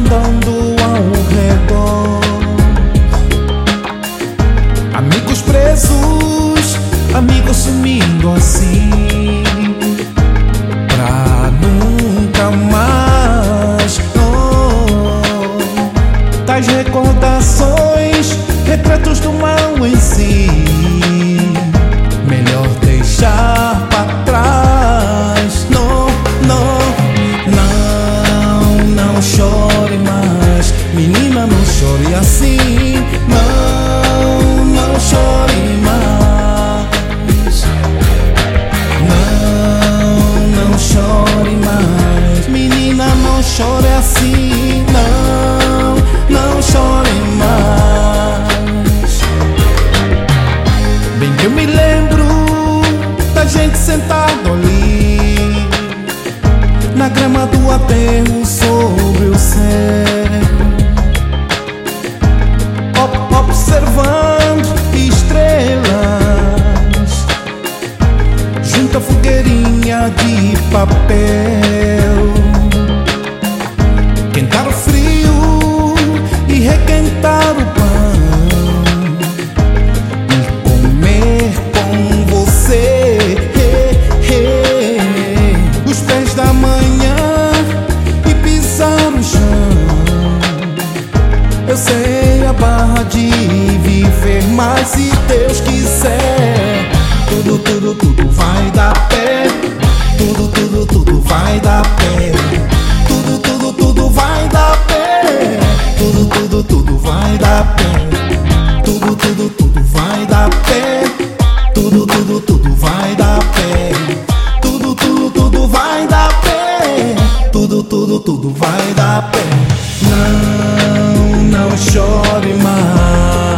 rondando ao redor, amigos presos, amigos sumindo assim. Pra nunca mais oh, tais recordações, retratos do mal em si. Melhor deixar pra trás. Grama do aterro sobre o céu, Ob- observando estrelas junto à fogueirinha de papel. Eu sei a barra de viver, mas se Deus quiser, tudo, tudo, tudo vai dar pé. Tudo, tudo, tudo vai dar pé. Tudo, tudo, tudo vai dar pé. Tudo, tudo, tudo vai dar pé. Tudo, tudo, tudo vai dar pé. Tudo, tudo, tudo vai dar pé. Tudo, tudo, tudo vai dar pé. Tudo, tudo, tudo vai dar pé. Não, não chore mais.